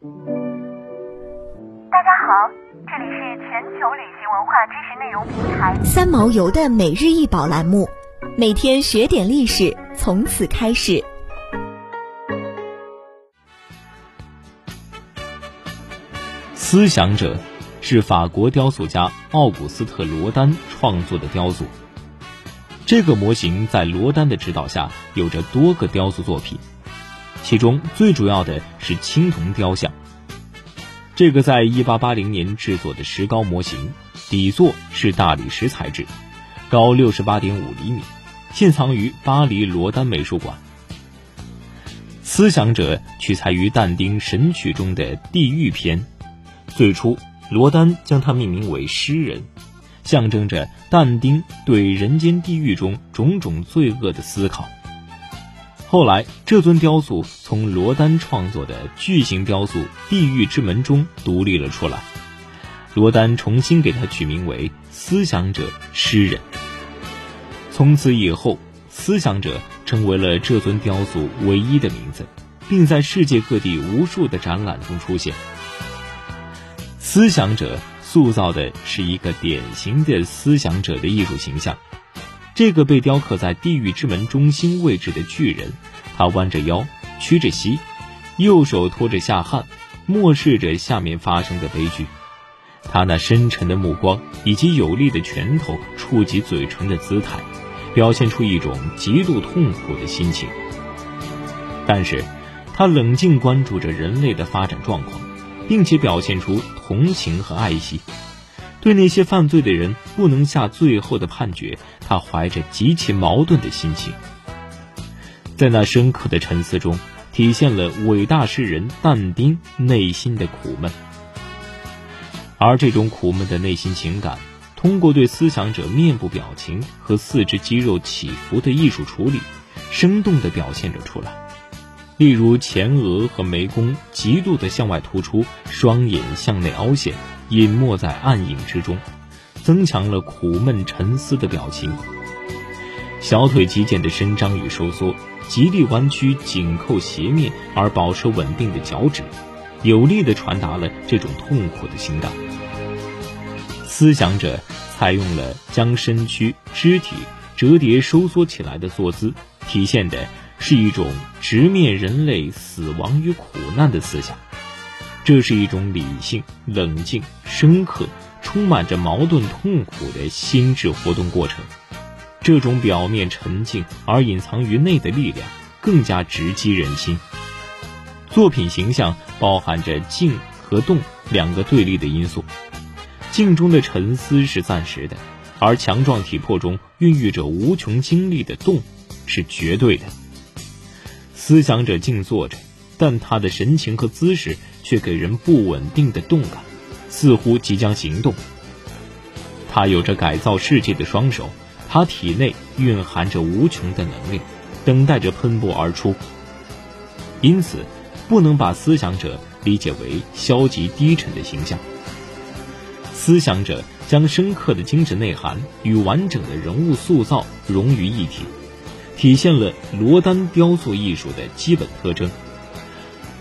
大家好，这里是全球旅行文化知识内容平台三毛游的每日一宝栏目，每天学点历史，从此开始。思想者是法国雕塑家奥古斯特·罗丹创作的雕塑。这个模型在罗丹的指导下，有着多个雕塑作品，其中最主要的是青铜雕像。这个在1880年制作的石膏模型，底座是大理石材质，高68.5厘米，现藏于巴黎罗丹美术馆。思想者取材于但丁《神曲》中的地狱篇。最初，罗丹将它命名为诗人，象征着但丁对人间地狱中种种罪恶的思考。后来，这尊雕塑从罗丹创作的巨型雕塑《地狱之门》中独立了出来，罗丹重新给它取名为“思想者诗人”。从此以后，“思想者”成为了这尊雕塑唯一的名字，并在世界各地无数的展览中出现。思想者塑造的是一个典型的思想者的艺术形象。这个被雕刻在地狱之门中心位置的巨人，他弯着腰，屈着膝，右手托着下颔，漠视着下面发生的悲剧。他那深沉的目光以及有力的拳头触及嘴唇的姿态，表现出一种极度痛苦的心情。但是，他冷静关注着人类的发展状况。并且表现出同情和爱惜，对那些犯罪的人不能下最后的判决。他怀着极其矛盾的心情，在那深刻的沉思中，体现了伟大诗人但丁内心的苦闷。而这种苦闷的内心情感，通过对思想者面部表情和四肢肌肉起伏的艺术处理，生动地表现了出来。例如前额和眉弓极度的向外突出，双眼向内凹陷，隐没在暗影之中，增强了苦闷沉思的表情。小腿肌腱的伸张与收缩，极力弯曲、紧扣斜面而保持稳定的脚趾，有力地传达了这种痛苦的情感。思想者采用了将身躯、肢体折叠收缩起来的坐姿，体现的。是一种直面人类死亡与苦难的思想，这是一种理性、冷静、深刻、充满着矛盾痛苦的心智活动过程。这种表面沉静而隐藏于内的力量，更加直击人心。作品形象包含着静和动两个对立的因素，静中的沉思是暂时的，而强壮体魄中孕育着无穷精力的动是绝对的。思想者静坐着，但他的神情和姿势却给人不稳定的动感，似乎即将行动。他有着改造世界的双手，他体内蕴含着无穷的能量，等待着喷薄而出。因此，不能把思想者理解为消极低沉的形象。思想者将深刻的精神内涵与完整的人物塑造融于一体。体现了罗丹雕塑艺术的基本特征。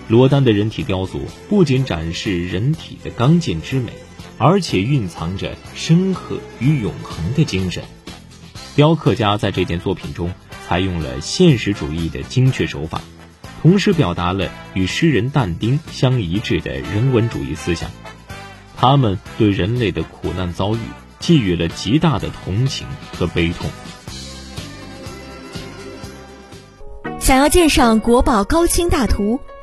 罗丹的人体雕塑不仅展示人体的刚健之美，而且蕴藏着深刻与永恒的精神。雕刻家在这件作品中采用了现实主义的精确手法，同时表达了与诗人但丁相一致的人文主义思想。他们对人类的苦难遭遇寄予了极大的同情和悲痛。想要鉴赏国宝高清大图，